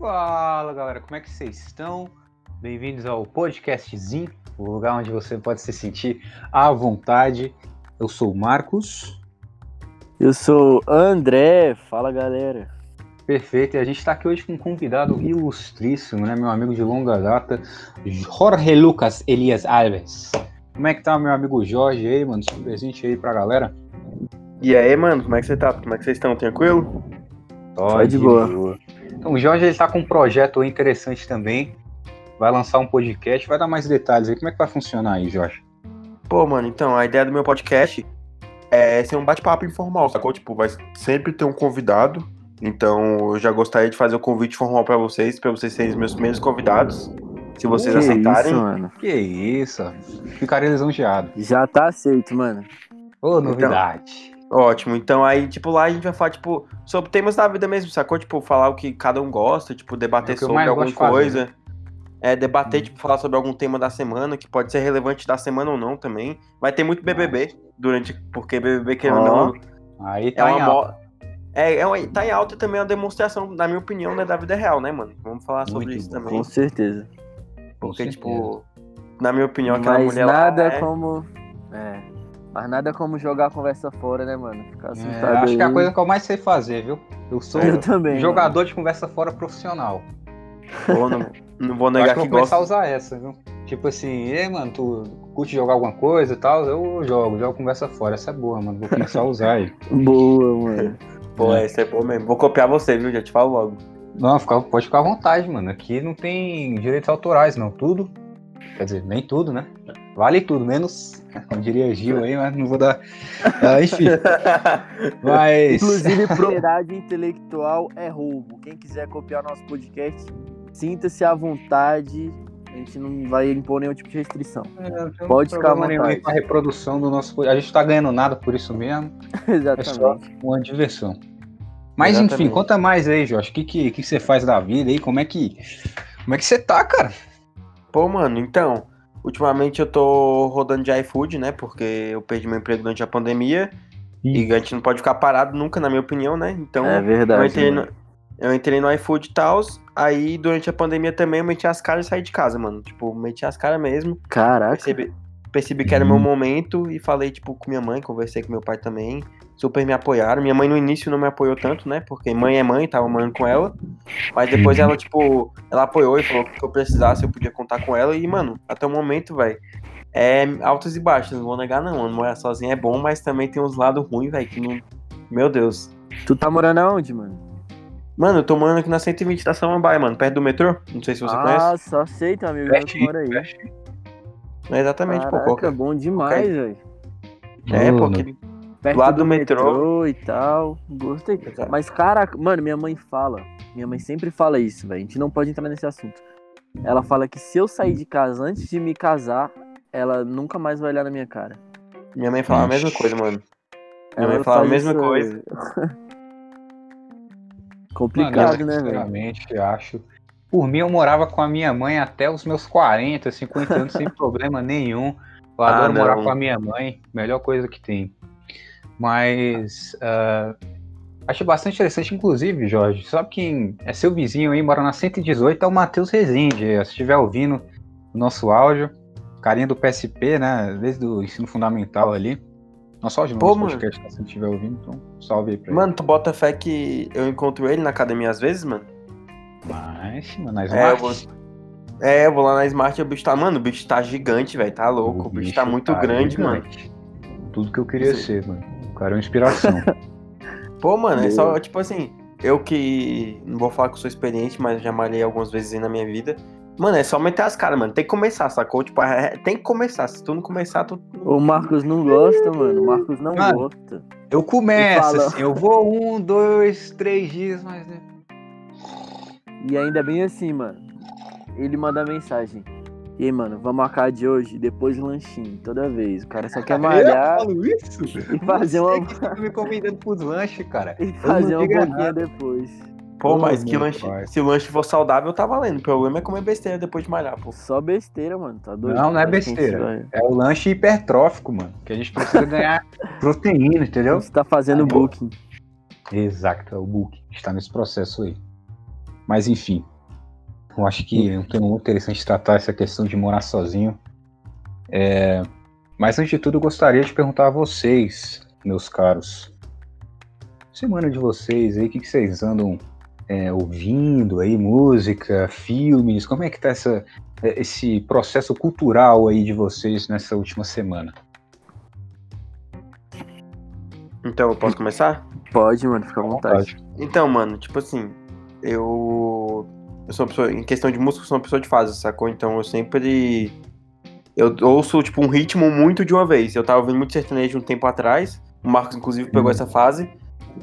Fala galera, como é que vocês estão? Bem-vindos ao podcastzinho, o lugar onde você pode se sentir à vontade. Eu sou o Marcos. Eu sou André, fala galera. Perfeito, e a gente está aqui hoje com um convidado ilustríssimo, né? Meu amigo de longa data, Jorge Lucas Elias Alves. Como é que tá meu amigo Jorge aí, mano? Se presente aí pra galera. E aí, mano, como é que você tá? Como é que vocês estão? Tranquilo? Ó, de boa. Então, o Jorge ele tá com um projeto interessante também. Vai lançar um podcast, vai dar mais detalhes aí. Como é que vai funcionar aí, Jorge? Pô, mano, então, a ideia do meu podcast é ser um bate-papo informal, sacou? Tipo, vai sempre ter um convidado. Então, eu já gostaria de fazer o convite formal pra vocês, pra vocês serem os meus primeiros convidados. Se vocês Que aceitarem. Isso, mano. Que isso, ficaria lisonjeado. Já tá aceito, mano. Ô, novidade. Ótimo. Então aí, tipo, lá a gente vai falar, tipo, sobre temas da vida mesmo, sacou? Tipo, falar o que cada um gosta, tipo, É debater eu sobre alguma de fazer, coisa. É, Hum. debater, tipo, falar sobre algum tema da semana, que pode ser relevante da semana ou não também. Vai ter muito BBB durante, porque BBB, querendo ou Ó. não, Aí é tá em uma mo- É, é uma, tá em alta também é uma demonstração, na minha opinião, né, da vida real, né, mano? Vamos falar sobre Muito isso bom. também. Com certeza. Com Porque, certeza. tipo, na minha opinião, aquela Mas mulher nada lá. é- como. É. Mas nada como jogar a conversa fora, né, mano? Ficar É, sentado acho que é a aí. coisa que eu mais sei fazer, viu? Eu sou Eu também. jogador de conversa fora profissional. Pô, não, não vou Eu acho negar que eu que vou começar a gosto. usar essa, viu? Tipo assim, ei, mano, tu curte jogar alguma coisa e tal? Eu jogo, jogo conversa fora. Essa é boa, mano. Vou começar a usar aí. mano. Boa, mano. Pô, esse é bom mesmo. Vou copiar você, viu? Já te falo logo. Não, fica- pode ficar à vontade, mano. Aqui não tem direitos autorais, não. Tudo. Quer dizer, nem tudo, né? Vale tudo, menos. Como diria Gil aí, mas não vou dar. Ah, enfim. Mas. Inclusive, propriedade intelectual é roubo. Quem quiser copiar nosso podcast, sinta-se à vontade. A gente não vai impor nenhum tipo de restrição. Pode ficar à vontade. com a reprodução do nosso. A gente tá ganhando nada por isso mesmo. É só Exatamente. uma diversão. Mas Exatamente. enfim, conta mais aí, Jorge. O que, que, que você faz da vida aí? Como é que. Como é que você tá, cara? Pô, mano, então, ultimamente eu tô rodando de iFood, né? Porque eu perdi meu emprego durante a pandemia. E a gente não pode ficar parado nunca, na minha opinião, né? Então, É eu verdade. entrei, mano. no, eu entrei no iFood e tal. Aí, durante a pandemia também, eu meti as caras e saí de casa, mano. Tipo, meti as caras mesmo. Caraca. Percebi, percebi que era meu momento e falei, tipo, com minha mãe, conversei com meu pai também. Super me apoiaram. Minha mãe no início não me apoiou tanto, né? Porque mãe é mãe, tava morando com ela. Mas depois ela, tipo, ela apoiou e falou que eu precisasse, eu podia contar com ela. E, mano, até o momento, velho, é altos e baixos, não vou negar, não. Mano, morar sozinho é bom, mas também tem uns lados ruins, velho, que não. Meu Deus. Tu tá morando aonde, mano? Mano, eu tô morando aqui na 120 da Samambaia, mano, perto do metrô. Não sei se você ah, conhece. só aceita, amigo. meu que Pertinho, mora aí. pertinho. É exatamente, pô. Caraca, qualquer- bom demais, velho. É, porque. Perto lado do, do metrô. metrô. e tal. Gostei. Exato. Mas, caraca, mano, minha mãe fala. Minha mãe sempre fala isso, velho. A gente não pode entrar nesse assunto. Ela fala que se eu sair de casa antes de me casar, ela nunca mais vai olhar na minha cara. Minha mãe fala a mesma coisa, mano. Minha Ela mãe fala a mesma coisa. Complicado, Mano, né, velho? Sinceramente, acho. Por mim, eu morava com a minha mãe até os meus 40, 50 anos, sem problema nenhum. Eu Ah, adoro morar não. com a minha mãe, melhor coisa que tem. Mas. ah, acho bastante interessante, inclusive, Jorge. Sabe quem é seu vizinho aí, mora na 118, é o Matheus Rezende. Se estiver ouvindo o nosso áudio, carinha do PSP, né? Desde o ensino fundamental ali. Nosso áudio, Pô, mano. podcast, se estiver ouvindo, então salve aí pra Mano, tu bota fé que eu encontro ele na academia às vezes, mano? Mas, mano, nós É, eu vou, é, eu vou lá na Smart e o bicho tá. Mano, o bicho tá gigante, velho. Tá louco. O bicho tá muito grande, mano. Tudo que eu queria Sim. ser, mano. O cara é uma inspiração. Pô, mano, é só, tipo assim, eu que. Não vou falar que eu sou experiente, mas já malhei algumas vezes aí na minha vida. Mano, é só meter as caras, mano. Tem que começar, sacou? Tipo, é- tem que começar. Se tu não começar, tu. O Marcos não gosta, mano. O Marcos não Mano. gosta. eu começo, fala. assim, eu vou um, dois, três dias, mas. né, E ainda bem assim, mano. Ele manda mensagem. E aí, mano, vamos marcar de hoje, depois lanchinho, toda vez. O cara só quer malhar Eu falo isso? e fazer uma. Você que fica me convidando pros lanches, cara. e fazer uma boquinha nada. depois. Pô, mas que lanche. pai. Se o lanche for saudável, tá valendo. O problema é comer besteira depois de malhar, pô. Só besteira, mano. Tá doido? Não, não é a gente besteira. É o lanche hipertrófico, mano. Que a gente precisa ganhar proteína, entendeu? Você tá fazendo pô. booking. Exato, é o book. Está nesse processo aí. Mas enfim, eu acho que é um tema muito interessante tratar essa questão de morar sozinho. É... Mas antes de tudo, eu gostaria de perguntar a vocês, meus caros. Semana de vocês aí, o que, que vocês andam é, ouvindo aí, música, filmes? Como é que tá essa, é, esse processo cultural aí de vocês nessa última semana? Então, eu posso começar? Pode, mano, fica à vontade. Então, mano, tipo assim, eu. Eu sou uma pessoa. Em questão de música, eu sou uma pessoa de fase, sacou? Então eu sempre. Eu ouço, tipo, um ritmo muito de uma vez. Eu tava ouvindo muito sertanejo um tempo atrás. O Marcos, inclusive, pegou essa fase.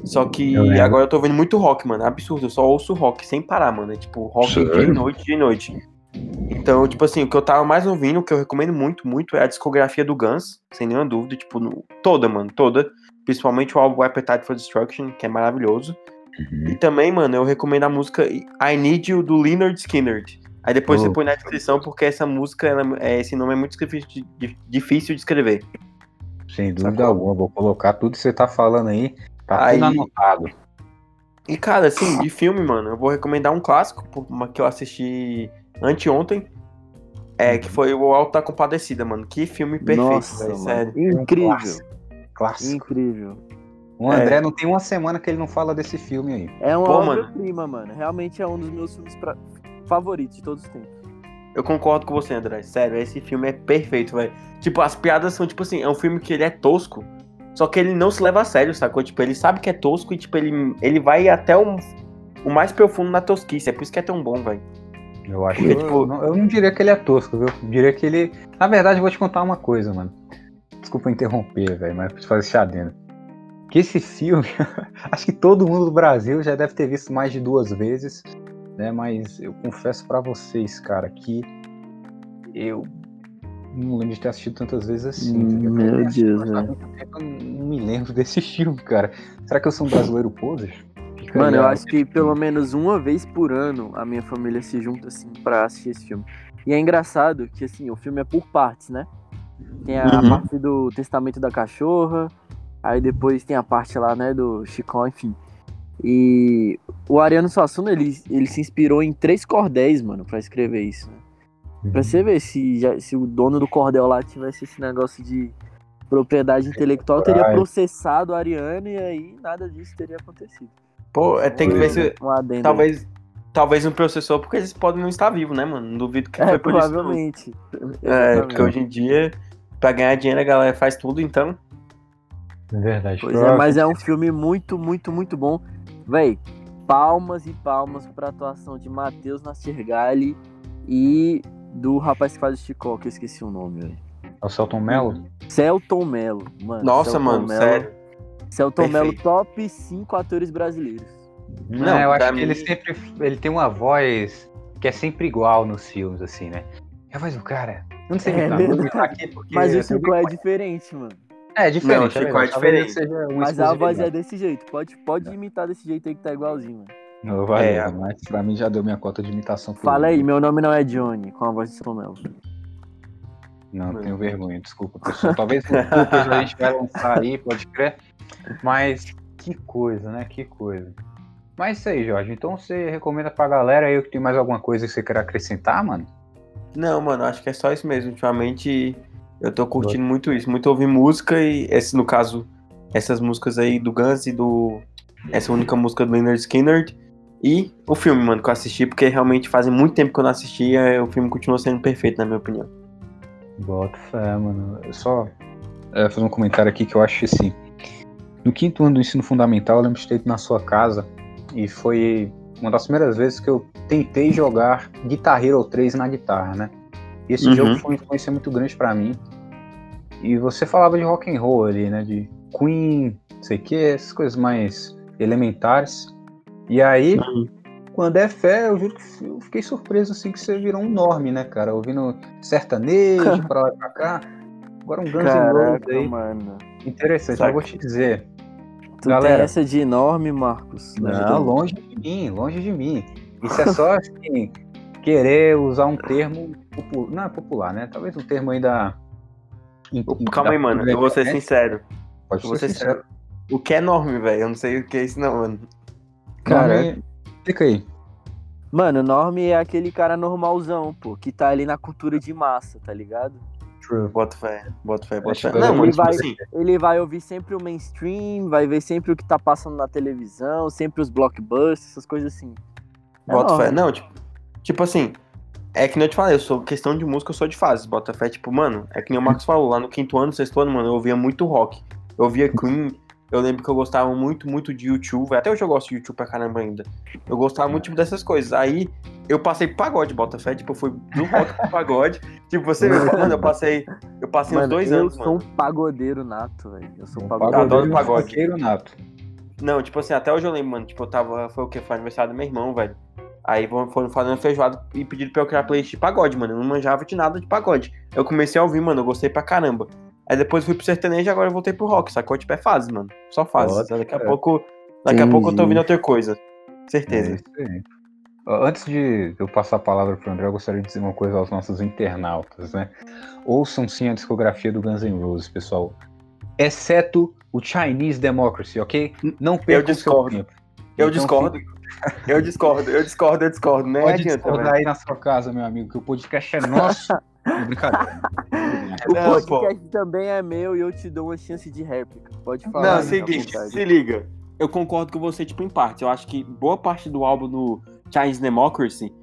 Só que eu agora eu tô ouvindo muito rock, mano. É absurdo. Eu só ouço rock sem parar, mano. É tipo rock Sério? de noite, de noite. Então, tipo assim, o que eu tava mais ouvindo, o que eu recomendo muito, muito, é a discografia do Guns, sem nenhuma dúvida, tipo, no, toda, mano, toda. Principalmente o álbum Appetite for Destruction, que é maravilhoso. Uhum. E também, mano, eu recomendo a música I Need You do Leonard Skinner. Aí depois oh. você põe na descrição, porque essa música, ela, é, esse nome é muito difícil de, difícil de escrever. Sem dúvida Sacou? alguma, vou colocar tudo que você tá falando aí, tá aí, tudo anotado. E cara, assim, de filme, mano, eu vou recomendar um clássico que eu assisti anteontem. É, que foi o Alto da Compadecida, mano. Que filme perfeito, Nossa, véio, sério. Incrível. clássico. clássico. Incrível. O André é. não tem uma semana que ele não fala desse filme aí. É uma obra-prima, mano. Realmente é um dos meus filmes pra... favoritos de todos os tempos. Eu concordo com você, André. Sério, esse filme é perfeito, velho. Tipo, as piadas são, tipo assim, é um filme que ele é tosco, só que ele não se leva a sério, sacou? Tipo, ele sabe que é tosco e, tipo, ele, ele vai até o, o mais profundo na tosquice. É por isso que é tão bom, velho. Eu acho Porque, que, tipo... eu, não, eu não diria que ele é tosco, viu? Eu diria que ele. Na verdade, eu vou te contar uma coisa, mano. Desculpa interromper, velho, mas preciso fazer esse adendo que esse filme, acho que todo mundo do Brasil já deve ter visto mais de duas vezes, né? Mas eu confesso para vocês, cara, que eu não lembro de ter assistido tantas vezes assim. Meu Deus, velho. Eu não me lembro desse filme, cara. Será que eu sou um brasileiro poser? Fica Mano, eu acho que pelo menos uma vez por ano a minha família se junta assim pra assistir esse filme. E é engraçado que assim, o filme é por partes, né? Tem a uhum. parte do Testamento da Cachorra, Aí depois tem a parte lá, né, do Chicó, enfim. E o Ariano Suassuna, ele, ele se inspirou em três cordéis, mano, para escrever isso. Né? Uhum. Pra você ver se, já, se o dono do cordel lá tivesse esse negócio de propriedade intelectual, teria processado o Ariano e aí nada disso teria acontecido. Pô, é, tem que ver se. Um talvez, talvez um processor, porque eles podem não estar vivos, né, mano? Não duvido que é, foi por provavelmente. isso. Provavelmente. É, porque hoje em dia, pra ganhar dinheiro, a galera faz tudo, então. É verdade. Pois é, mas é um filme muito, muito, muito bom. Véi, palmas e palmas pra atuação de Matheus Nastirgali e do rapaz que faz o Chicó, que eu esqueci o nome, velho. É o Celton Mello? Celton Mello, mano. Nossa, Celton mano, Mello, sério. Celton Mello, top 5 atores brasileiros. Não, eu acho mim... que ele sempre ele tem uma voz que é sempre igual nos filmes, assim, né? É a voz do cara. Eu não sei é, imitar, aqui porque Mas o Chicó é diferente, mano. É, diferente. Não, Chico é, é diferente. Um mas a voz é desse jeito. Pode, pode imitar desse jeito aí que tá igualzinho, mano. Não, vai, é, mas pra mim já deu minha cota de imitação. Fala aí, meu nome não é Johnny, com a voz de Romelo. Não, tenho vergonha, desculpa, pessoal. Talvez a gente vai lançar aí, pode crer. Mas que coisa, né? Que coisa. Mas isso aí, Jorge. Então você recomenda pra galera aí que tem mais alguma coisa que você quer acrescentar, mano? Não, mano, acho que é só isso mesmo. Ultimamente eu tô curtindo muito isso, muito ouvir música e esse, no caso, essas músicas aí do Guns e do. Essa única música do Leonard Skinner. E o filme, mano, que eu assisti, porque realmente fazem muito tempo que eu não assistia, o filme continua sendo perfeito, na minha opinião. Bota fé, mano. Eu só é, fazer um comentário aqui que eu acho assim. No quinto ano do ensino fundamental, eu lembro de ter ido na sua casa e foi uma das primeiras vezes que eu tentei jogar Guitar Hero 3 na guitarra, né? E esse uhum. jogo foi uma influência muito grande para mim. E você falava de rock and roll ali, né? De Queen, não sei o que, essas coisas mais elementares. E aí, uhum. quando é fé, eu juro que eu fiquei surpreso assim que você virou um norme, né, cara? Ouvindo sertanejo pra lá e pra cá. Agora um Guns N' Roses aí. Mano. Interessante, Saca. eu vou te dizer. Tu Galera, tem essa de enorme, Marcos? Não, longe de mim, longe de mim. Isso é só assim, querer usar um termo popular, não é popular, né? Talvez um termo ainda. Calma aí, mano. Eu vou ser sincero. Pode ser sincero. sincero. O que é enorme, velho? Eu não sei o que é isso, não, mano. Cara, explica aí. Mano, Norme é aquele cara normalzão, pô, que tá ali na cultura de massa, tá ligado? True. Bota fé, bota fé, bota fé. Não, ele mano, tipo vai- assim, Ele vai ouvir sempre o mainstream, vai ver sempre o que tá passando na televisão, sempre os blockbusters, essas coisas assim. É bota fé. Norme. Não, tipo, tipo assim, é que nem eu te falei, eu sou questão de música, eu sou de fases. Bota fé, tipo, mano, é que nem o Marcos falou, lá no quinto ano, sexto ano, mano, eu ouvia muito rock. Eu ouvia Queen, eu lembro que eu gostava muito, muito de YouTube, até hoje eu gosto de YouTube pra caramba ainda. Eu gostava muito tipo, dessas coisas. Aí eu passei pro pagode, bota fé, tipo, eu fui do rock pro pagode. Tipo, você, mano, eu passei, eu passei uns Mano, dois eu anos, sou mano. um pagodeiro nato, velho. Eu sou um pagodeiro. adoro pagodeiro, pagode. um roqueiro nato. Não, tipo assim, até hoje eu lembro, mano, tipo, eu tava, foi o que? Foi aniversário do meu irmão, velho. Aí foram fazendo feijoada e pediram pra eu criar playlist de pagode, mano. Eu não manjava de nada de pagode. Eu comecei a ouvir, mano, eu gostei pra caramba. Aí depois fui pro sertanejo e agora eu voltei pro rock, sacou? Tipo, é fase, mano. Só fase. Ótimo, daqui a é. pouco. Daqui a pouco eu tô ouvindo outra coisa. É Certeza. Ó, Antes de eu passar a palavra pro André, eu gostaria de dizer uma coisa aos nossos internautas, né? Ouçam sim a discografia do Guns N' Roses, pessoal. Exceto o Chinese Democracy, ok? Não percam seu discordo. tempo. Eu Então, discordo. Eu discordo, eu discordo, eu discordo. Nem Pode adianta, discordar velho. aí na sua casa, meu amigo, que o podcast é nosso. Não, Brincadeira. O Não, podcast também é meu e eu te dou uma chance de réplica. Pode falar. Não, aí, seguinte, se liga. Eu concordo com você, tipo, em parte. Eu acho que boa parte do álbum do Chinese Democracy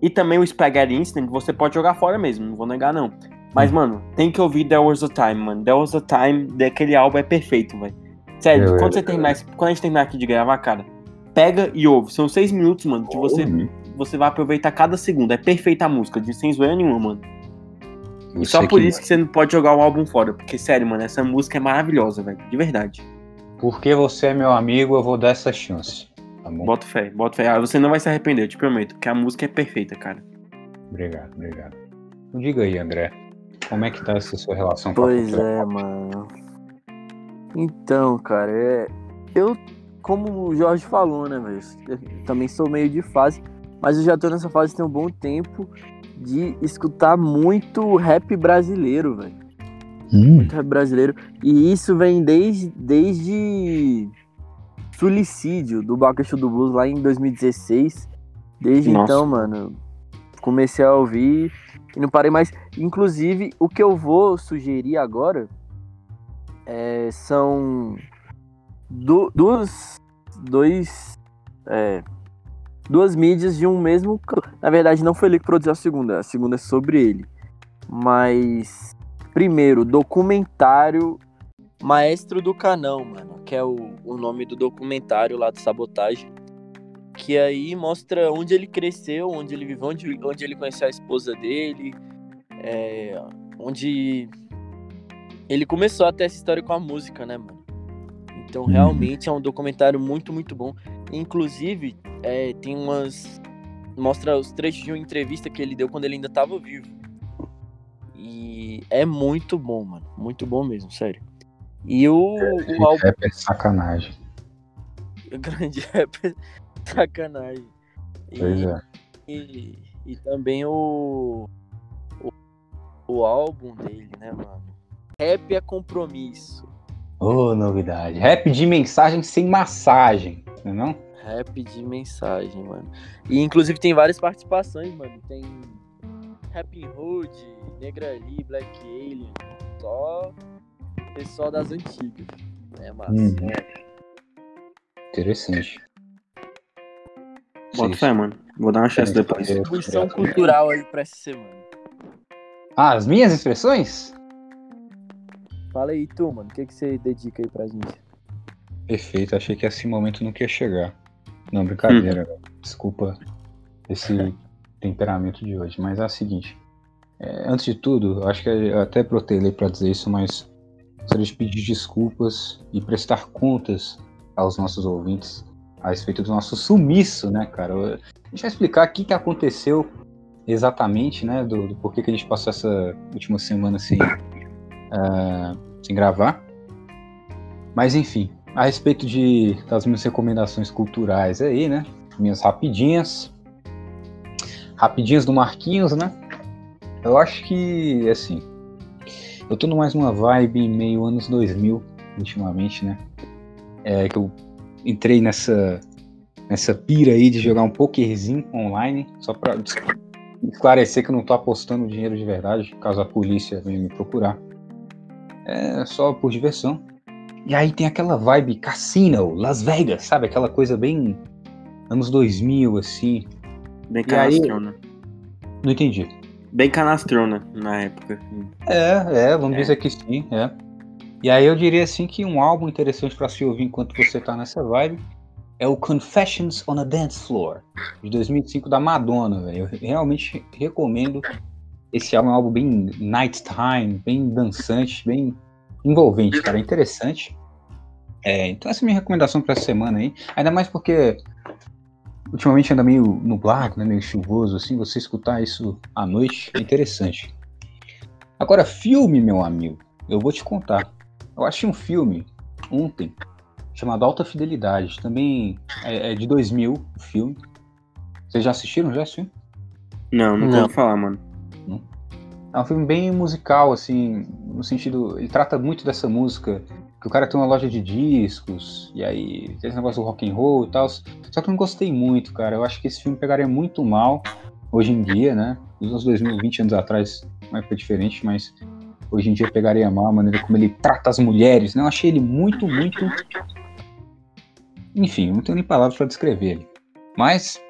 e também o Spaghetti Incident você pode jogar fora mesmo, não vou negar, não. Mas, mano, tem que ouvir There Was a Time, mano. There Was a Time daquele álbum é perfeito, velho. Sério, Eu- quando, você terminar, esse- quando a gente terminar aqui de gravar, cara, pega e ouve. São seis minutos, mano, que você, você vai aproveitar cada segundo. É perfeita a música, de sem zoeira nenhuma, mano. E Você só por que- isso que você não pode jogar o álbum fora. Porque, sério, mano, essa música é maravilhosa, velho. De verdade. Porque você é meu amigo, eu vou dar essa chance. Tá bom? Bota fé, bota fé. Ah, você não vai se arrepender, eu te prometo, porque a música é perfeita, cara. Obrigado, obrigado. Então, Diga aí, André. Como é que tá essa sua relação com a Pois é, mano. Então, cara, é... eu, como o Jorge falou, né, velho? Eu também sou meio de fase, mas eu já tô nessa fase tem um bom tempo de escutar muito rap brasileiro, velho. Hum, Muito rap brasileiro. E isso vem desde, desde Suicídio, do Bacaxu do Blues, lá em 2016. Desde Nossa. então, mano, comecei a ouvir e não parei mais. Inclusive, o que eu vou sugerir agora é, são du- duas, dois, é, duas mídias de um mesmo. Na verdade, não foi ele que produziu a segunda, a segunda é sobre ele. Mas, primeiro, documentário Maestro do Canão, mano, que é o, o nome do documentário lá do Sabotagem. Que aí mostra onde ele cresceu, onde ele viveu, onde, onde ele conheceu a esposa dele, é, onde ele começou até essa história com a música, né, mano? Então, Uhum. realmente é um documentário muito, muito bom. Inclusive, é, tem umas. Mostra os trechos de uma entrevista que ele deu quando ele ainda tava vivo. E é muito bom, mano. Muito bom mesmo, sério. E o, o álbum Rap é sacanagem. grande rap sacanagem. E, Pois é. e, e também o, o. O álbum dele, né, mano? Rap é compromisso. Ô, novidade. Rap de mensagem sem massagem, não é não? Rap de mensagem, mano. E inclusive tem várias participações, mano. Tem Rapping Hood, Negra Ali, Black Alien. Só pessoal das antigas. É massa. Uhum. Interessante. Bota fé, mano. Vou dar uma chance depois. sim. Distribuição cultural aí pra essa semana. Ah, as minhas expressões? Fala aí, tu, mano. O que, que você dedica aí pra gente? Perfeito, achei que esse momento não ia chegar. Não, brincadeira, Hum. Desculpa esse temperamento de hoje, mas é o seguinte. é, antes de tudo, acho que eu até protelei pra dizer isso, mas gostaria de pedir desculpas e prestar contas aos nossos ouvintes a respeito do nosso sumiço, né, cara? Eu- A gente vai explicar o que, que aconteceu exatamente, né, do, do porquê que a gente passou essa última semana sem, ah, sem gravar. Mas enfim, a respeito de, das minhas recomendações culturais aí, né? Minhas rapidinhas. Rapidinhas do Marquinhos, né? Eu acho que, assim, eu tô mais numa vibe meio anos 2000, ultimamente, né? É que eu entrei nessa nessa pira aí de jogar um pokerzinho online, só pra esclarecer que eu não tô apostando dinheiro de verdade, caso a polícia venha me procurar. É só por diversão. E aí tem aquela vibe cassino, Las Vegas, sabe? Aquela coisa bem anos 2000, assim. Bem E aí- canastrona. Não entendi. Bem canastrona na época. É, é, vamos É. dizer que sim, é. E aí eu diria assim que um álbum interessante pra se ouvir enquanto você tá nessa vibe é o Confessions on a Dance Floor, de 2005 da Madonna, velho. Eu realmente recomendo esse álbum, é um álbum bem nighttime, bem dançante, bem envolvente, cara, é interessante. É, então essa é a minha recomendação pra essa semana aí, ainda mais porque ultimamente anda meio nublado, né, meio chuvoso assim, você escutar isso à noite é interessante. Agora, filme, meu amigo, eu vou te contar. Eu achei um filme ontem chamado Alta Fidelidade. Também é, é de 2000 o filme. Vocês já assistiram já esse filme? Não, nunca Não. ouvi falar, mano. É um filme bem musical, assim, no sentido. Ele trata muito dessa música. Que o cara tem uma loja de discos, e aí tem esse negócio do rock and roll e tal. Só que eu não gostei muito, cara. Eu acho que esse filme pegaria muito mal hoje em dia, né? Nos anos 2000, 20 anos atrás, uma época diferente, mas hoje em dia pegaria mal a maneira como ele trata as mulheres, né? Eu achei ele muito, muito. Enfim, não tenho nem palavras para descrever ele. Mas,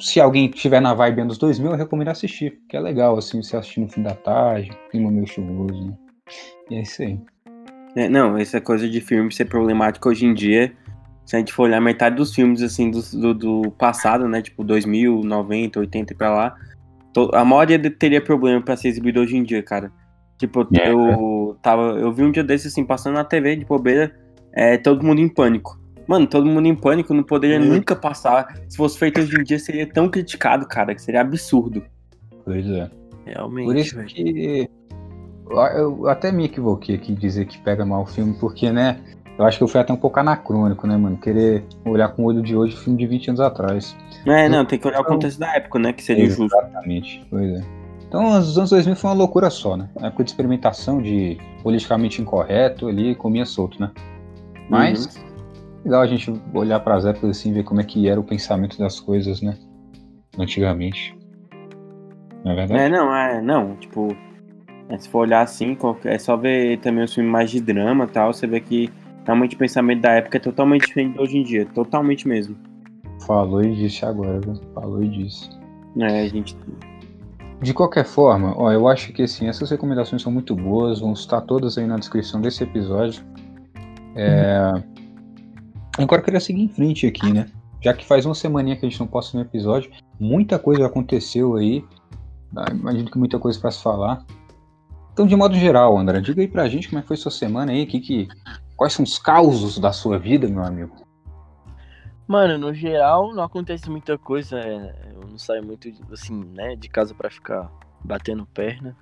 se alguém tiver na vibe anos 2000, eu recomendo assistir, que é legal, assim, você assistir no fim da tarde, clima meio chuvoso, né? E é isso aí. É, não, essa coisa de filme ser problemática hoje em dia, se a gente for olhar metade dos filmes, assim, do, do, do passado, né, tipo 2000, 90, 80 e pra lá, to- a maioria de- teria problema pra ser exibido hoje em dia, cara. Tipo, É, eu tava, eu vi um dia desses, assim, passando na TV de bobeira, é, Todo Mundo em Pânico. Mano, Todo Mundo em Pânico não poderia Hum. nunca passar, se fosse feito hoje em dia, seria tão criticado, cara, que seria absurdo. Pois é. Realmente, Por isso velho. que eu, eu até me equivoquei aqui em dizer que pega mal o filme, porque, né, eu acho que eu fui até um pouco anacrônico, né, mano? Querer olhar com o olho de hoje filme de 20 anos atrás. É, não, tem que olhar o contexto da época, né, que seria o justo. Exatamente, pois é. Então, os anos 2000 foi uma loucura só, né? Uma época de experimentação, de politicamente incorreto ali, comia solto, né? Mas, Uhum. Legal a gente olhar para as épocas assim, ver como é que era o pensamento das coisas, né? Antigamente. Não é verdade? É, não, é, não, tipo, é, se for olhar assim, é só ver também os filmes mais de drama e tal, você vê que realmente o pensamento da época é totalmente diferente de hoje em dia, totalmente mesmo. Falou e disse agora, viu? Falou e disse. É, a gente. De qualquer forma, ó, eu acho que assim, essas recomendações são muito boas, vão estar todas aí na descrição desse episódio. É... Agora eu queria seguir em frente aqui, né? Já que faz uma semaninha que a gente não posta um episódio, muita coisa aconteceu aí. Ah, Imagino que muita coisa para se falar. Então, de modo geral, André, diga aí pra gente como é que foi sua semana aí, que, que, quais são os causos da sua vida, meu amigo? Mano, no geral, não acontece muita coisa. é, eu não saio muito, assim, né, de casa pra ficar batendo perna.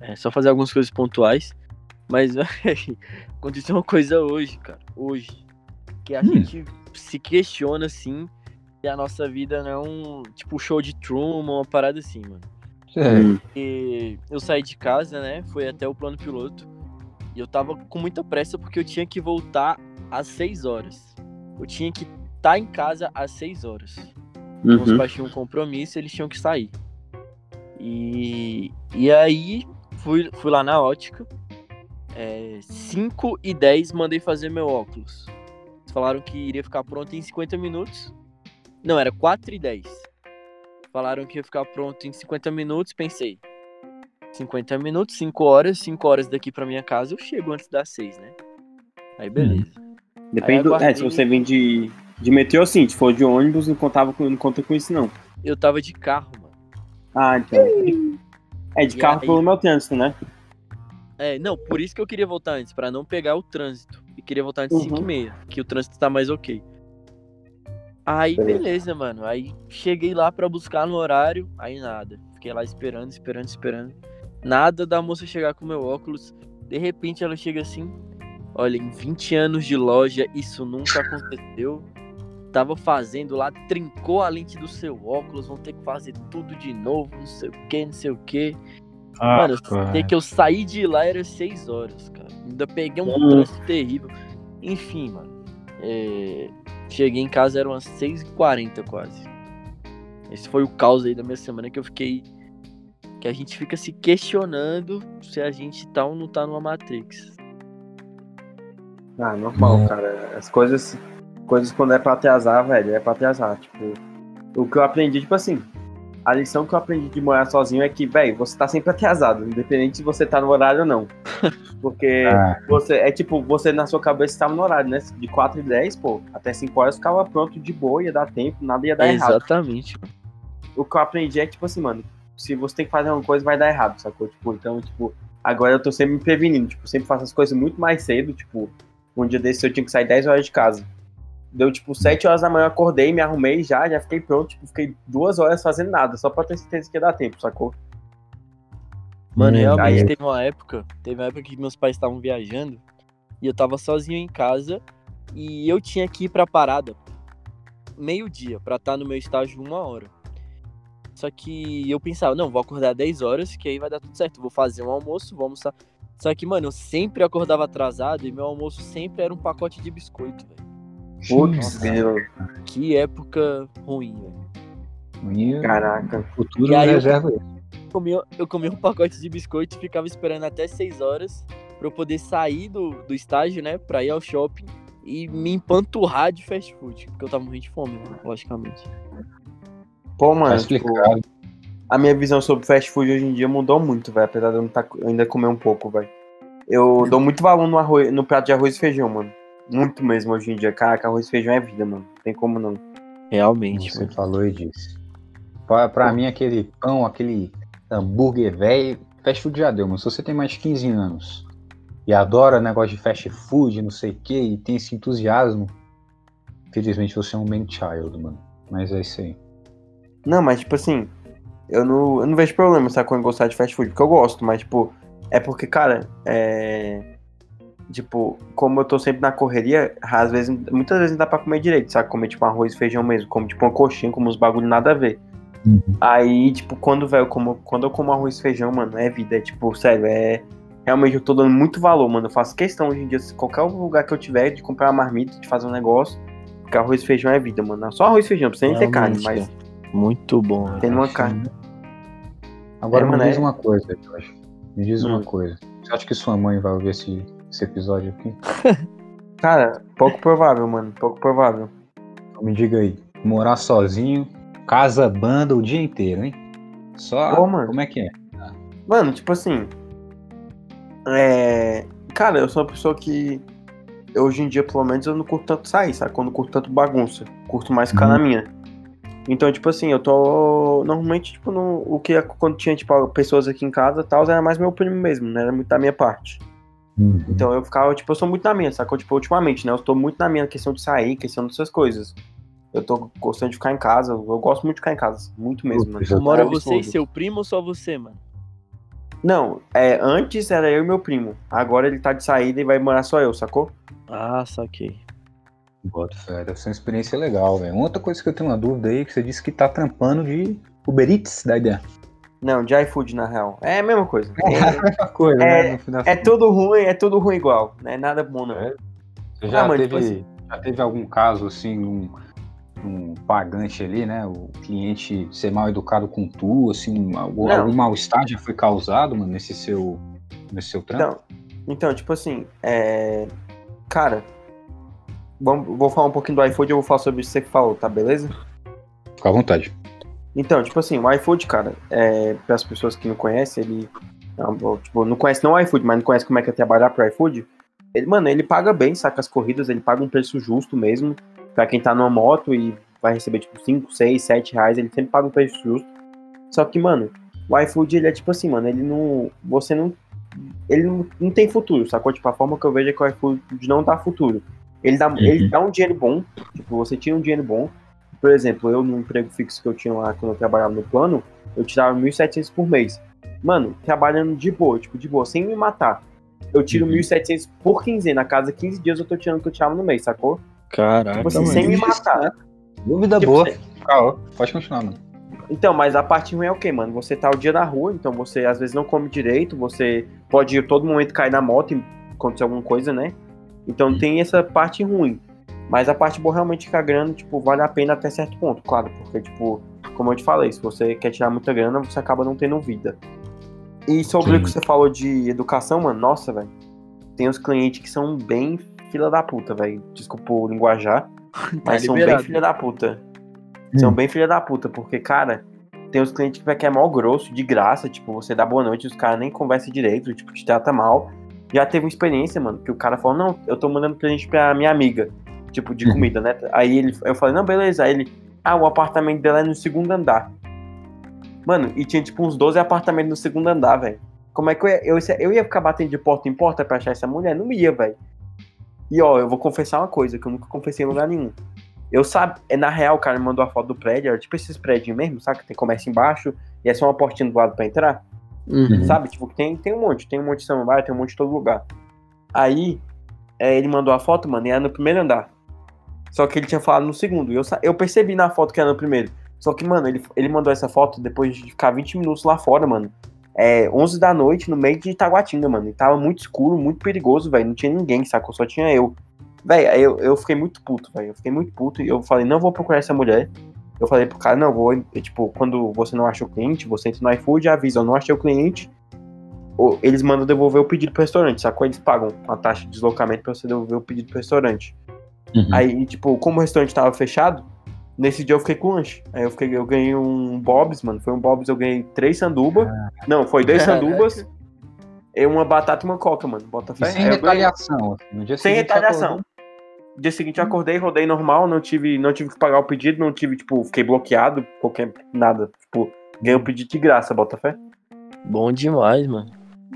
É só fazer algumas coisas pontuais. Mas, aconteceu uma coisa hoje, cara. Hoje. Que a Hum. gente se questiona, assim, se a nossa vida não é um, tipo, show de Truman, uma parada assim, mano. É, E eu saí de casa, né? Fui até o plano piloto. E eu tava com muita pressa porque eu tinha que voltar às 6 horas. Eu tinha que estar em casa às 6 horas. Meus Uhum. pais tinham um compromisso, eles tinham que sair. E, e aí fui, fui lá na ótica. É, 5 e 10 mandei fazer meu óculos. Falaram que iria ficar pronto em 50 minutos. Não, era 4 e 10. Falaram que ia ficar pronto em 50 minutos, pensei. 50 minutos, 5 horas, 5 horas daqui pra minha casa, eu chego antes das 6, né? Aí beleza. Depende Aí do. É, se você vem de, de metrô, sim, se for de ônibus, não, contava com, não conta com isso, não. Eu tava de carro, mano. Ah, então. É, de E carro aí- pelo meu trânsito, né? É, não, por isso que eu queria voltar antes, pra não pegar o trânsito. E queria voltar antes de Uhum. 5 e meia, que o trânsito tá mais ok. Aí, beleza, mano. Aí cheguei lá pra buscar no horário, aí nada. Fiquei lá esperando, esperando, esperando. Nada da moça chegar com meu óculos. De repente ela chega assim: Olha, em 20 anos de loja, isso nunca aconteceu. Tava fazendo lá, trincou a lente do seu óculos, vão ter que fazer tudo de novo, não sei o que, não sei o que. Mano, eu sei que eu saí de lá era 6 horas. Ainda peguei um Hum. trânsito terrível. Enfim, mano. é, Cheguei em casa, eram umas 6h40 quase. Esse foi o caos aí da minha semana que eu fiquei. Que a gente fica se questionando se a gente tá ou não tá numa Matrix. Ah, normal, Hum. cara. As coisas, coisas quando é pra ter azar, velho, é pra ter azar. Tipo, o que eu aprendi, tipo assim, a lição que eu aprendi de morar sozinho é que, velho, você tá sempre atrasado, independente se você tá no horário ou não. Porque Ah, você, é tipo, você na sua cabeça estava no horário, né? De 4 e 10, pô, até 5 horas ficava pronto de boa, ia dar tempo, nada ia dar errado. Exatamente. O que eu aprendi é tipo assim, mano, se você tem que fazer uma coisa, vai dar errado, sacou? Tipo, então, tipo, agora eu tô sempre me prevenindo, tipo, sempre faço as coisas muito mais cedo, tipo, um dia desse eu tinha que sair 10 horas de casa. Deu, tipo, 7 horas da manhã, acordei, me arrumei já, já fiquei pronto, tipo, fiquei duas horas fazendo nada, só pra ter certeza que ia dar tempo, sacou? Mano, Hum, realmente aí- teve uma época, teve uma época que meus pais estavam viajando e eu tava sozinho em casa e eu tinha que ir pra parada meio-dia pra estar no meu estágio uma hora. Só que eu pensava, não, vou acordar 10 horas, que aí vai dar tudo certo. Vou fazer um almoço, vou almoçar. Só que, mano, eu sempre acordava atrasado e meu almoço sempre era um pacote de biscoito, velho. Putz, Que época ruim, velho. caraca. o futuro E aí reserva. Eu comia, eu comia um pacote de biscoito e ficava esperando até 6 horas pra eu poder sair do, do estágio, né? Pra ir ao shopping e me empanturrar de fast food. Porque eu tava morrendo de fome, né, logicamente. Pô, Tá mano, tipo, explicado. a minha visão sobre fast food hoje em dia mudou muito, velho. Apesar de eu não tá, ainda comer um pouco, velho. Eu dou muito valor no, arroz, no prato de arroz e feijão, mano. Muito mesmo hoje em dia. Caraca, arroz e feijão é vida, mano. Não tem como não. Realmente, Você mano. falou e disse. Pra, pra mim, aquele pão, aquele hambúrguer velho, fast food já deu, mas se você tem mais de 15 anos e adora negócio de fast food, não sei o que, e tem esse entusiasmo, felizmente você é um man child, mano. Mas é isso aí. Não, mas tipo assim, eu não, eu não vejo problema, sabe, quando gostar de fast food, porque eu gosto, mas tipo, é porque, cara, é. Tipo, como eu tô sempre na correria, às vezes, muitas vezes não dá pra comer direito, sabe? Comer tipo arroz e feijão mesmo, como tipo uma coxinha, como uns bagulho nada a ver. Aí, tipo, quando, velho, como, quando eu como arroz e feijão, mano, é vida, é tipo, sério, é. Realmente eu tô dando muito valor, mano. Eu faço questão hoje em dia, se qualquer lugar que eu tiver, de comprar uma marmita, de fazer um negócio, porque arroz e feijão é vida, mano. Só arroz e feijão, precisa nem ter carne, mas Muito bom, tendo uma carne. Agora É, me mano, diz é- uma coisa, Jorge. Me diz Hum. uma coisa. Você acha que sua mãe vai ouvir esse, esse episódio aqui? Cara, pouco provável, mano. Pouco provável. Então me diga aí. Morar sozinho, casa banda o dia inteiro, hein? Só. Pô. Como é que é? Mano, tipo assim. É. Cara, eu sou uma pessoa que. Hoje em dia, pelo menos, eu não curto tanto sair, sabe? Eu não curto tanto bagunça. Curto mais ficar Uhum. na minha. Então, tipo assim, eu tô. Normalmente, tipo, no... o que é quando tinha, tipo, pessoas aqui em casa e tal, era mais meu primo mesmo, né? Era muito da minha parte. Então eu ficava, tipo, eu sou muito na minha, sacou? Tipo, ultimamente, né? Eu tô muito na minha questão de sair, questão dessas coisas. Eu tô gostando de ficar em casa, eu gosto muito de ficar em casa. Muito mesmo, mano. Puta, Mora É você e seu primo ou só você, mano? Não, é, antes era eu e meu primo. Agora ele tá de saída e vai morar só eu, sacou? Ah, saquei. Bota fé, deve ser uma experiência legal, velho. Outra coisa que eu tenho uma dúvida aí, que você disse que tá trampando de Uber Eats da ideia. Não, de iFood, na real. É a mesma coisa. É a mesma coisa, É- né? No final É, é tudo ruim, é tudo ruim igual. Não é nada bom, não. É. Você já, Ah, mas, teve, tipo assim- já teve algum caso, assim, um, um pagante ali, né? O cliente ser mal educado com tu, assim, um- algum, algum mal-estar já foi causado, mano, nesse seu, nesse seu trampo? Então, então, tipo assim, é. Cara, vamos, vou falar um pouquinho do iFood e eu vou falar sobre isso que você falou, tá beleza? Fica à vontade. Então, tipo assim, o iFood, cara, é, para as pessoas que não conhecem, ele. Não, tipo, não conhece não o iFood, mas não conhece como é que é trabalhar pro iFood. Ele, mano, ele paga bem, saca as corridas, ele paga um preço justo mesmo. Pra quem tá numa moto e vai receber, tipo, 5, 6, 7 reais, ele sempre paga um preço justo. Só que, mano, o iFood, ele é tipo assim, mano, ele não. Você não. Ele não, não tem futuro, sacou? Tipo, a forma que eu vejo é que o iFood não dá futuro. Ele dá, ele dá um dinheiro bom, tipo, você tira um dinheiro bom. Por exemplo, eu no emprego fixo que eu tinha lá quando eu trabalhava no plano, eu tirava 1.700 por mês. Mano, trabalhando de boa, tipo, de boa, sem me matar. Eu tiro Uhum. 1.700 por quinzena. A cada 15 dias eu tô tirando o que eu tirava no mês, sacou? Caraca, Tipo assim, mano. sem me matar. Dúvida Tipo, boa. você- Ah, ó, pode continuar, mano. Então, mas a parte ruim é o quê, mano? Você tá o dia na rua, então você às vezes não come direito, você pode a todo momento cair na moto e acontecer alguma coisa, né? Então tem essa parte ruim. Mas a parte boa realmente é que a grana, tipo, vale a pena até certo ponto, claro, porque, tipo, como eu te falei, se você quer tirar muita grana, você acaba não tendo vida. E sobre Sim. o que você falou de educação, mano, nossa, velho. Tem os clientes que são bem fila da puta, velho. Desculpa o linguajar, mas são bem filha da puta. Hum. São bem filha da puta, porque, cara, tem os clientes que vai que é mal grosso, de graça, tipo, você dá boa noite, os caras nem conversam direito, tipo, te trata mal. Já teve uma experiência, mano, que o cara falou, não, eu tô mandando presente pra minha amiga, tipo, de Uhum. comida, né? Aí ele, eu falei, não, beleza. Aí ele, ah, o apartamento dela é no segundo andar. Mano, e tinha, tipo, uns 12 apartamentos no segundo andar, velho. Como é que eu ia, eu, eu ia ficar batendo de porta em porta pra achar essa mulher? Não ia, velho. E ó, eu vou confessar uma coisa que eu nunca confessei em lugar nenhum. Eu sabe, é na real, o cara me mandou a foto do prédio, era tipo esses prédios mesmo, sabe? Que tem comércio embaixo e é só uma portinha do lado pra entrar. Uhum. Sabe? Tipo, tem, tem um monte, tem um monte de samambaia, tem um monte de todo lugar. Aí, é, ele mandou a foto, mano, e era no primeiro andar. Só que ele tinha falado no segundo. E eu, eu percebi na foto que era no primeiro. Só que, mano, ele, ele mandou essa foto depois de ficar 20 minutos lá fora, mano. É, 11 da noite, no meio de Itaguatinga, mano. E tava muito escuro, muito perigoso, velho. Não tinha ninguém, sacou? Só tinha eu. Velho, aí eu, eu fiquei muito puto, velho. Eu fiquei muito puto e eu falei, não vou procurar essa mulher. Eu falei pro cara, não, vou. e, Tipo, quando você não acha o cliente, você entra no iFood e avisa, eu não achei o cliente. ou Eles mandam devolver o pedido pro restaurante, sacou? Eles pagam uma taxa de deslocamento pra você devolver o pedido pro restaurante. Uhum. Aí, tipo, como o restaurante tava fechado, nesse dia eu fiquei com lanche. Aí eu, fiquei, eu ganhei um Bob's, mano. Foi um Bob's, eu ganhei três sanduba. Não, foi dois sandubas e uma batata e uma coca, mano. Bota E fé. sem Aí eu ganhei- retaliação. assim, No dia sem seguinte, retaliação. acordou. Dia seguinte eu acordei, rodei normal, não tive, não tive que pagar o pedido, não tive, tipo, fiquei bloqueado, qualquer nada. Tipo, ganhei o pedido de graça, bota fé. Bom demais, mano.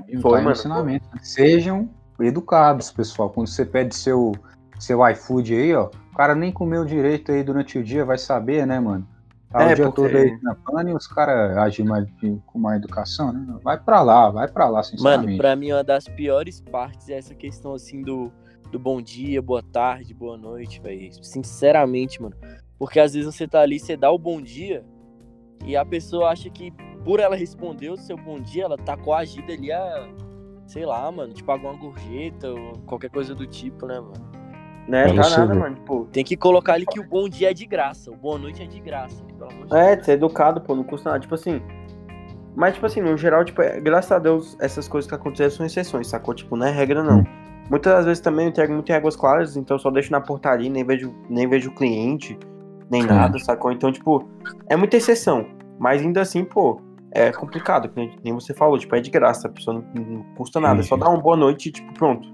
E Foi, tá mano, ensinamento. Sejam educados, pessoal. Quando você pede seu, seu iFood aí, ó, o cara nem comeu direito aí durante o dia, vai saber, né, mano? Tá É, o dia porque- todo aí na pane e os caras agem mais, com mais educação, né? Vai pra lá, vai pra lá, Mano, sinceramente. pra mim uma das piores partes é essa questão assim do, do bom dia, boa tarde, boa noite, velho. Sinceramente, mano. Porque às vezes você tá ali, você dá o bom dia e a pessoa acha que por ela responder o seu bom dia, ela tá coagida ali a, sei lá, mano, te pagar uma gorjeta ou qualquer coisa do tipo, né, mano? Né, Pra tá nada, ver. mano. Tipo, Tem que colocar ali que o bom dia é de graça, o boa noite é de graça, pelo amor de é, Deus. ser educado, pô, não custa nada. Tipo assim. Mas, tipo assim, no geral, tipo, é- graças a Deus, essas coisas que aconteceram são exceções, sacou? Tipo, não é regra, não. Muitas das vezes também eu entrego muito em águas claras, então eu só deixo na portaria, nem vejo, nem vejo o cliente, nem nada, sacou? Então, tipo, é muita exceção. Mas ainda assim, pô, é complicado, que nem- você falou, tipo, é de graça, a pessoa não, não custa nada, é só dar uma boa noite e, tipo, pronto.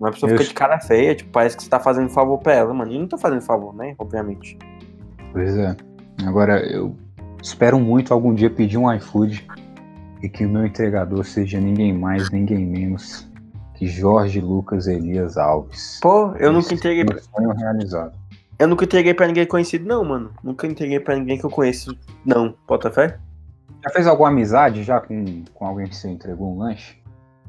Mas a pessoa fica Isso. de cara feia, tipo, parece que você tá fazendo favor pra ela, mano. E eu não tô fazendo favor, né? Obviamente. Pois é. Agora, eu espero muito algum dia pedir um iFood e que o meu entregador seja ninguém mais, ninguém menos que Jorge Lucas Elias Alves. Pô, eu nunca Esse entreguei. Meu sonho realizado. Eu nunca entreguei pra ninguém conhecido, não, mano. Nunca entreguei pra ninguém que eu conheço, não. Bota fé? Já fez alguma amizade já com, com alguém que você entregou um lanche?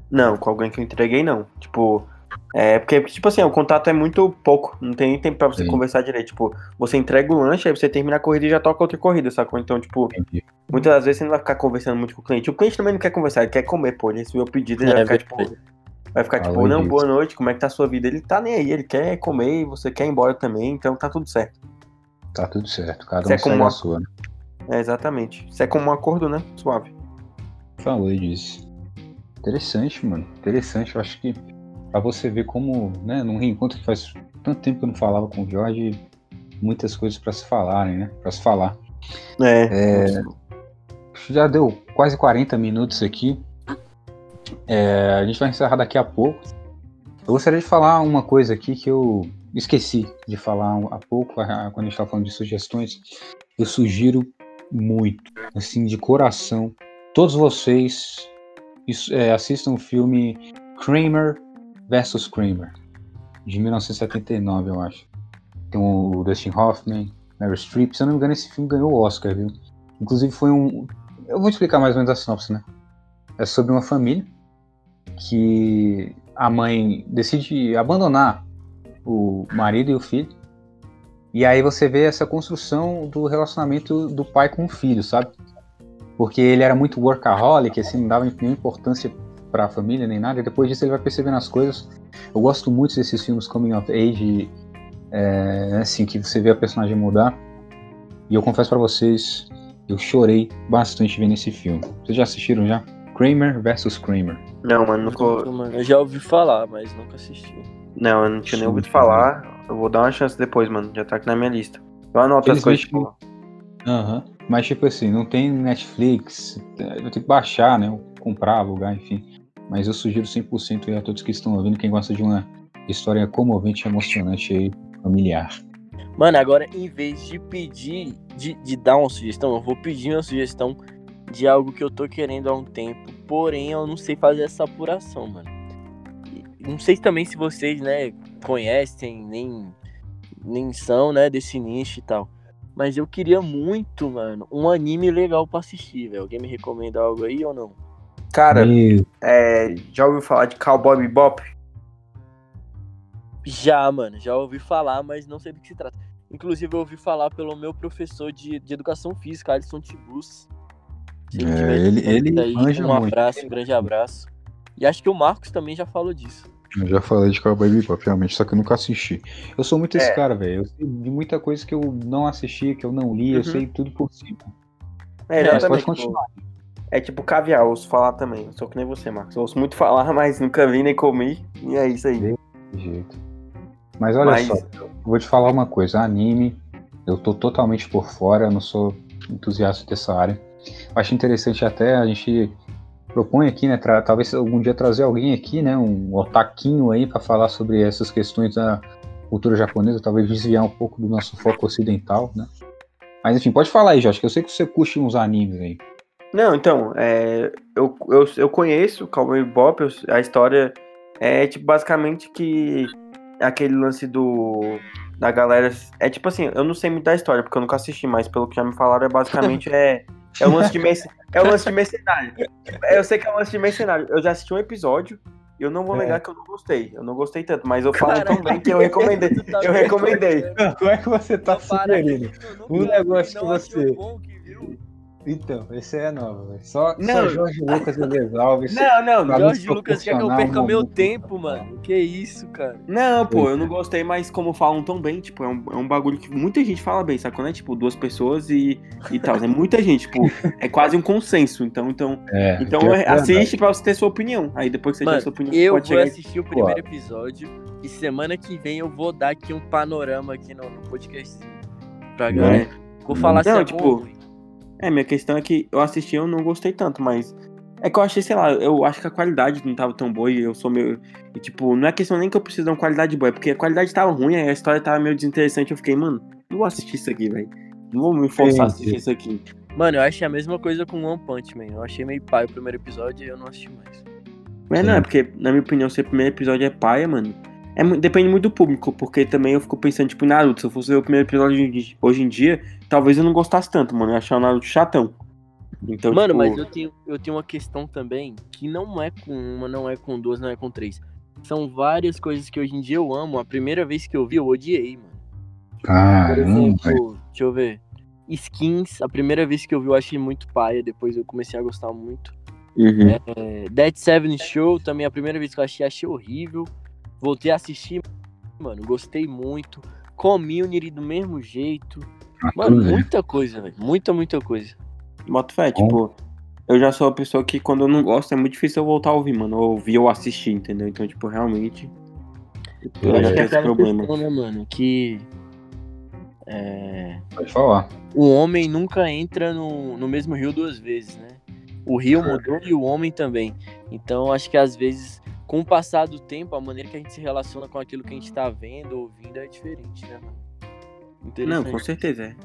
Não, com alguém que eu entreguei, não. Tipo, é porque, tipo assim, o contato é muito pouco. Não tem nem tempo pra você Sim. conversar direito. Tipo, você entrega o lanche, aí você termina a corrida e já toca outra corrida, sacou? Então, tipo, Entendi. muitas das vezes você não vai ficar conversando muito com o cliente. O cliente também não quer conversar, ele quer comer, pô. Ele recebeu o pedido, ele É vai ficar, tipo. Vai ficar tipo, não, disso. boa noite, como é que tá a sua vida? Ele tá nem aí, ele quer comer e você quer ir embora também, então tá tudo certo. Tá tudo certo, cada Você um é como a sua. né? É, exatamente. Isso é como um acordo, né? Suave. Falou disso. Interessante, mano. Interessante. Eu acho que pra você ver como, né, num reencontro que faz tanto tempo que eu não falava com o Jorge, muitas coisas pra se falarem, né? Pra se falar. É. Já deu quase 40 minutos aqui. É, a gente vai encerrar daqui a pouco. Eu gostaria de falar uma coisa aqui que eu esqueci de falar há pouco, quando a gente estava falando de sugestões. Eu sugiro muito, assim, de coração, todos vocês é, assistam o filme Kramer vs Kramer, de 1979, eu acho. Tem o Dustin Hoffman, Meryl Streep. Se eu não me engano, esse filme ganhou o Oscar, viu? Inclusive foi um. Eu vou explicar mais ou menos a sinopse, né? É sobre uma família que a mãe decide abandonar o marido e o filho. E aí você vê essa construção do relacionamento do pai com o filho, sabe? Porque ele era muito workaholic, assim, não dava nenhuma importância para a família nem nada. E depois disso ele vai percebendo as coisas. Eu gosto muito desses filmes coming of age É assim que você vê a personagem mudar. E eu confesso pra vocês, eu chorei bastante vendo esse filme. Vocês já assistiram já? Kramer versus Kramer. Não, mano, nunca. Mano, eu já ouvi falar, mas nunca assisti. Não, eu não tinha nem ouvido falar. Eu vou dar uma chance depois, mano. Já tá aqui na minha lista. Eu anoto as coisas, tipo. Aham. Mas tipo assim, não tem Netflix, eu tenho que baixar, né? Comprar, alugar, enfim. Mas eu sugiro 100% aí a todos que estão ouvindo, quem gosta de uma história comovente e emocionante aí, familiar. Mano, agora em vez de pedir, de, de dar uma sugestão, eu vou pedir uma sugestão de algo que eu tô querendo há um tempo, porém eu não sei fazer essa apuração, mano. E Não sei também se vocês, né, conhecem, nem, nem são, né, desse nicho e tal. Mas eu queria muito, mano, um anime legal pra assistir, velho. Alguém me recomenda algo aí ou não? Cara, E- é, já ouviu falar de Cowboy Bebop? Já, mano, já ouvi falar, mas não sei do que se trata. Inclusive, eu ouvi falar pelo meu professor de, de educação física, Alisson Tibus. É, ele- ele aí, manja um muito. abraço, um grande abraço. E acho que o Marcos também já falou disso. Eu já falei de Cowboy Bebop, realmente, só que eu nunca assisti. Eu sou muito esse É. cara, velho. Eu sei de muita coisa que eu não assisti, que eu não li, eu Uhum. sei tudo por cima. É, É, pode exatamente. continuar. tipo, é tipo caviar, eu ouço falar também. Sou que nem você, Marcos. Eu ouço muito falar, mas nunca vi nem comi. E é isso aí. De jeito. Mas olha Mas- só, eu vou te falar uma coisa, anime, eu tô totalmente por fora, eu não sou entusiasta dessa área. Acho interessante até a gente propõe aqui, né, tra- talvez algum dia trazer alguém aqui, né, um otaquinho aí pra falar sobre essas questões da cultura japonesa, talvez desviar um pouco do nosso foco ocidental, né? Mas enfim, pode falar aí, Jorge, que eu sei que você curte uns animes aí. Não, então, é, eu, eu, eu conheço o Cowboy Bebop, eu- a história é tipo basicamente que aquele lance do da galera é tipo assim, eu não sei muito da história porque eu nunca assisti, mas pelo que já me falaram é basicamente é é um lance de é um lance de mercenário. Eu sei que é um lance de mercenário. Eu já assisti um episódio e eu não vou É. negar que eu não gostei. Eu não gostei tanto, mas eu falo tão bem que eu recomendei. tá Eu recomendei. Como é que você tá Não, sugerindo? Um negócio não que você-. Então, esse é nova, velho. Só, Não. só Jorge Lucas e Alves. Não, não, Jorge Lucas quer que eu perca meu tempo, mano. Que isso, cara. Não, pô, eu não gostei, mas como falam tão bem, tipo, é um, é um bagulho que muita gente fala bem, sabe? Quando é, tipo, duas pessoas e, e tal. É muita gente, tipo, é quase um consenso. Então, então, É, então que é assiste pra você ter sua opinião. Aí depois que você tiver sua opinião, eu pode vou chegar assistir o primeiro episódio e semana que vem eu vou dar aqui um panorama aqui no, no podcast pra Não. galera. Vou falar Não, se é tipo, bom. É, minha questão é que eu assisti e eu não gostei tanto, mas. É que eu achei, sei lá, eu acho que a qualidade não tava tão boa e eu sou meio. E, tipo, não é questão nem que eu preciso de uma qualidade boa, é porque a qualidade tava ruim, aí a história tava meio desinteressante. Eu fiquei, mano, não vou assistir isso aqui, velho. Não vou me forçar a assistir isso aqui. Mano, eu achei a mesma coisa com One Punch Man. Eu achei meio pai o primeiro episódio e eu não assisti mais. Mas não, é porque, na minha opinião, se o primeiro episódio é paia, mano. É, depende muito do público, porque também eu fico pensando, tipo, Naruto. Se eu fosse ver o primeiro episódio hoje em- hoje em dia, talvez eu não gostasse tanto, mano. Eu achar o Naruto chatão. Então, Mano, tipo, mas eu tenho, eu tenho uma questão também que não é com uma, não é com duas, não é com três. São várias coisas que hoje em dia eu amo. A primeira vez que eu vi, eu odiei, mano. Por Caramba, exemplo, deixa eu ver. Skins, a primeira vez que eu vi eu achei muito paia, depois eu comecei a gostar muito. uhum. É, Dead Seven Show, também a primeira vez que eu achei, achei horrível. Voltei a assistir, mano, gostei muito. Community do mesmo jeito. Ah, Mano, tudo bem. muita coisa, velho. Muita, muita coisa. Boto fé, tipo, eu já sou uma pessoa que quando eu não gosto é muito difícil eu voltar a ouvir, mano. Ou ouvir ou assistir, entendeu? Então, tipo, realmente. Eu É, acho que é é esse problema. questão, né, mano, que. É, Pode falar. o homem nunca entra no, no mesmo rio duas vezes, né? O rio É. mudou e o homem também. Então acho que às vezes, com o passar do tempo, a maneira que a gente se relaciona com aquilo que a gente tá vendo, ouvindo, é diferente, né, mano? Não, com certeza é.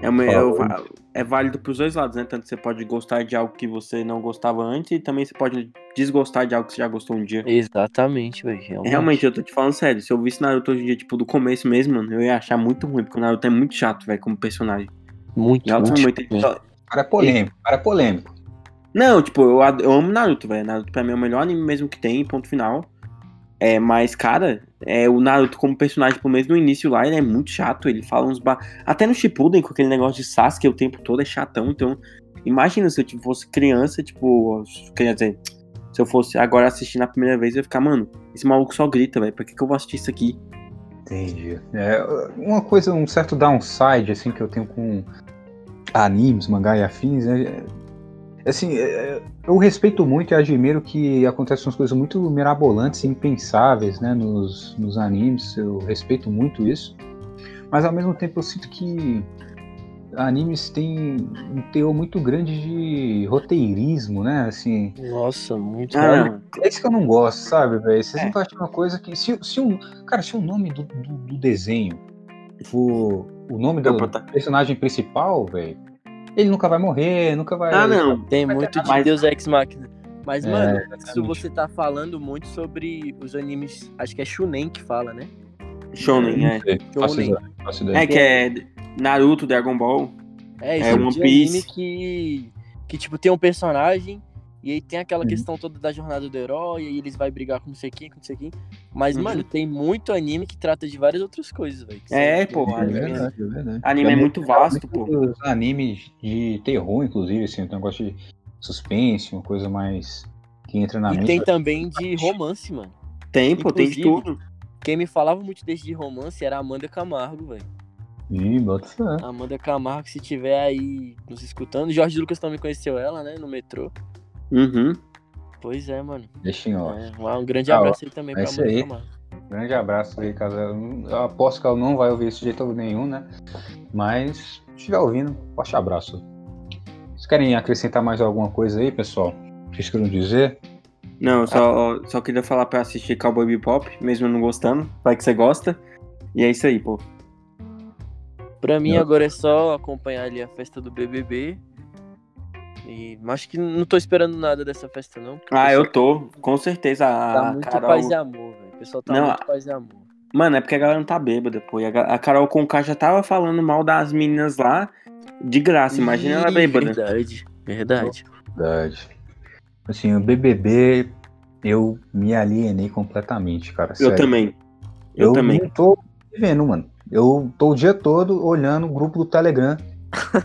É, uma- é, é válido pros dois lados, né? Tanto você pode gostar de algo que você não gostava antes e também você pode desgostar de algo que você já gostou um dia. Exatamente, velho. Realmente. Realmente, eu tô te falando sério. Se eu visse Naruto hoje em dia, tipo, do começo mesmo, mano, eu ia achar muito ruim, porque o Naruto é muito chato, velho, como personagem. Muito, muito. momentos ele só- O cara é polêmico, o cara é polêmico. Não, tipo, eu, eu amo Naruto, velho. Naruto pra mim é o melhor anime mesmo que tem, ponto final. É, mas, cara, é, o Naruto como personagem, pelo menos no início lá, ele é muito chato. Ele fala uns. Ba... Até no Shippuden, com aquele negócio de Sasuke o tempo todo, é chatão. Então, imagina se eu tipo, fosse criança, tipo. Quer dizer, se eu fosse agora assistir na primeira vez, eu ia ficar, mano, esse maluco só grita, velho. Pra que, que eu vou assistir isso aqui? Entendi. É, uma coisa, um certo downside assim que eu tenho com animes, mangá e afins, é, assim, é, eu respeito muito e admiro que acontecem umas coisas muito mirabolantes e impensáveis, né, nos, nos animes. Eu respeito muito isso. Mas ao mesmo tempo eu sinto que animes têm um teor muito grande de roteirismo, né? Assim, Nossa, muito. Ah, é isso que eu não gosto, sabe, velho? Vocês É. não acham uma coisa que. Se, se um, cara, se o nome do, do, do desenho for o nome do botar- personagem principal, velho, ele nunca vai morrer, nunca vai. Ah, não. Tem muito de Mas- Deus Ex Machina. Mas, É, mano, isso você tá falando muito sobre os animes. Acho que é Shunen que fala, né? Shonen, é. Faço Shonen. É que é Naruto, Dragon Ball. É, É, esse One de Piece. anime que, que, tipo, tem um personagem e aí tem aquela Uhum. questão toda da jornada do herói, e aí eles vai brigar com não sei quem, com não sei quem. Mas, Uhum. mano, tem muito anime que trata de várias outras coisas, velho. É, pô, É anime. verdade, é verdade. Anime é muito vasto, pô. Animes de terror, inclusive, assim, tem um negócio de suspense, uma coisa mais que entra na E mente. tem também de romance, mano. Tem, pô, tem de tudo. Quem me falava muito desse de romance era a Amanda Camargo, velho. Ih, bota fé. Amanda Camargo, se tiver aí nos escutando. Jorge Lucas também conheceu ela, né? No metrô. Uhum. Pois é, mano. Deixa em off. É, um grande Ah, abraço aí também é pra isso Amanda aí. Grande abraço aí, caso eu, aposto que ela não vai ouvir isso de jeito nenhum, né? Mas, se estiver ouvindo, forte abraço. Vocês querem acrescentar mais alguma coisa aí, pessoal? Vocês querem dizer? Não, eu só, só queria falar pra assistir Cowboy Bebop, mesmo não gostando. Vai que você gosta. E é isso aí, pô. Pra mim Eu- agora é só acompanhar ali a festa do BBB. E acho que não tô esperando nada dessa festa não. Ah, eu tô, com certeza. Tá A muito Carol... paz e amor, velho. O pessoal tá Não, muito paz e amor. Mano, é porque a galera não tá bêbada, pô. A, Carol Conká já tava falando mal das meninas lá de graça. Imagina ela Ih, bêbada. Verdade, verdade. Verdade. Assim, o BBB, eu me alienei completamente, cara. Eu sério. também. Eu, Eu também. não tô vendo, mano. Eu tô o dia todo olhando o grupo do Telegram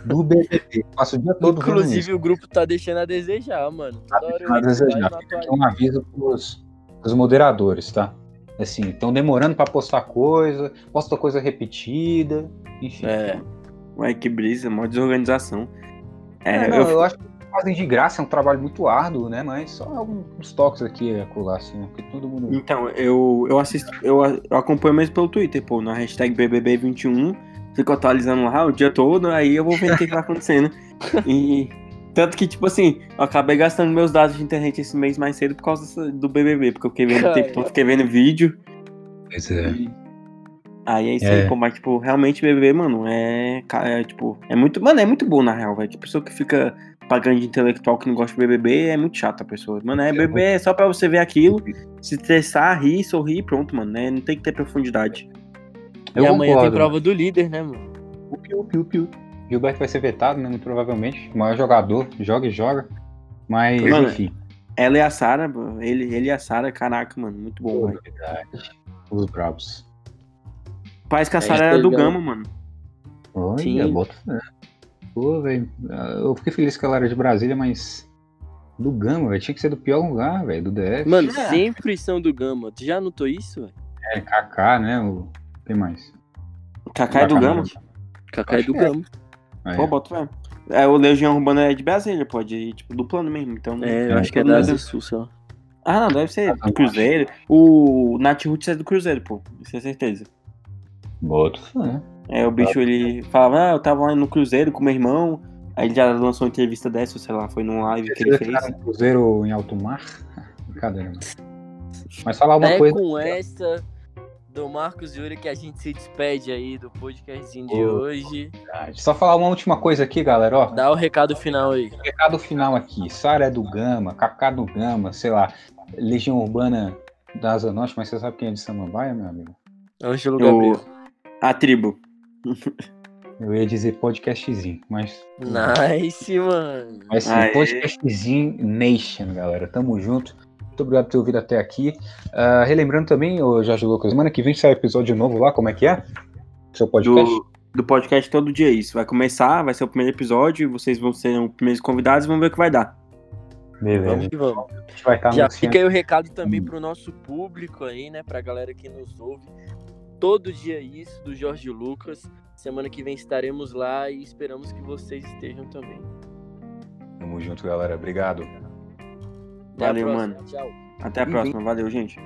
do BBB. Passo o dia todo vendo isso. Inclusive o grupo tá deixando a desejar, mano. Toda hora eu Tá não Fica atualizo. um aviso pros, pros moderadores, tá? Assim, estão demorando pra postar coisa, posta coisa repetida, enfim. É, Ué, que brisa, mó desorganização. É, É, não, eu, eu... acho que fazem de graça, é um trabalho muito árduo, né? Mas só alguns toques aqui e acolá, assim, né? Porque todo mundo. Então, eu, eu assisto, eu, eu acompanho mesmo pelo Twitter, pô, na hashtag BBB21, fico atualizando lá o dia todo, aí eu vou vendo o que, que vai acontecendo. E tanto que, tipo assim, eu acabei gastando meus dados de internet esse mês mais cedo por causa do BBB, porque eu fiquei vendo o tempo todo, fiquei vendo vídeo. Pois é. Aí é isso É. aí, pô, mas, tipo, realmente BBB, mano, é, é, tipo, é muito, mano, é muito bom na real, velho, que a pessoa que fica pagando de intelectual que não gosta de BBB é muito chata a pessoa. Mano, é BBB é só pra você ver aquilo, se estressar, rir, sorrir e pronto, mano, né, não tem que ter profundidade. Eu e amanhã tem concordo, prova do líder, né, mano? O piu, piu, piu. Gilberto vai ser vetado, né? Muito provavelmente. O maior jogador, joga e joga. Mas, Mano, enfim. Ela e a Sarah, pô, ele, ele e a Sarah, caraca, mano, muito bom, velho. Verdade. Os bravos. Parece que a É, Sarah era do. Gama, mano. Olha, Sim. bota fé. Pô, velho. Eu fiquei feliz que ela era de Brasília, mas. Do Gama, velho. Tinha que ser do pior lugar, velho. Do DF. Mano, É. sempre são do Gama. Tu já notou isso, velho? É, Kaká, né? O. Quem mais? Kaká é do Gama. Kaká é do é. Gama. Ah, Pô, é. bota fé. É, o Legião Urbana é de Brasília, pô, de, tipo, do plano mesmo, então... É, eu É, acho que é da Asa Sul, sei lá. Ah, não, deve ser Ah, do Cruzeiro. O Nath Roots é do Cruzeiro, pô, isso é certeza. Bota fé. É, o bicho, ele falava, ah, eu tava lá no Cruzeiro com meu irmão, aí ele já lançou uma entrevista dessa, sei lá, foi num live que ele fez. no Cruzeiro em alto mar? Brincadeira, mano. Mas falar uma É coisa. com essa do Marcos Yuri que a gente se despede aí do podcastzinho de Ô. hoje. Só falar uma última coisa aqui, galera, ó. Dá o recado final aí. Recado final aqui. Sara é do Gama, Kaká do Gama, sei lá. Legião Urbana da Asa Norte, mas você sabe quem é de Samambaia, meu amigo? Ângelo O- Gabriel. A tribo. Eu ia dizer podcastzinho, mas. Nice, mano. Vai ser Aê. podcastzinho Nation, galera. Tamo junto. Muito obrigado por ter ouvido até aqui. Uh, relembrando também, o Jorge Lucas, semana que vem sai episódio novo lá, como é que é? Seu podcast? Do, do podcast todo dia, isso. Vai começar, vai ser o primeiro episódio, vocês vão ser os primeiros convidados e vamos ver o que vai dar. Beleza. Vamos que vamos. Vai estar Já fica aí o recado também para o nosso público aí, né? Para a galera que nos ouve. Todo dia isso, do Jorge Lucas. Semana que vem estaremos lá e esperamos que vocês estejam também. Tamo junto, galera. Obrigado. Valeu, mano. Até a próxima. Valeu, gente.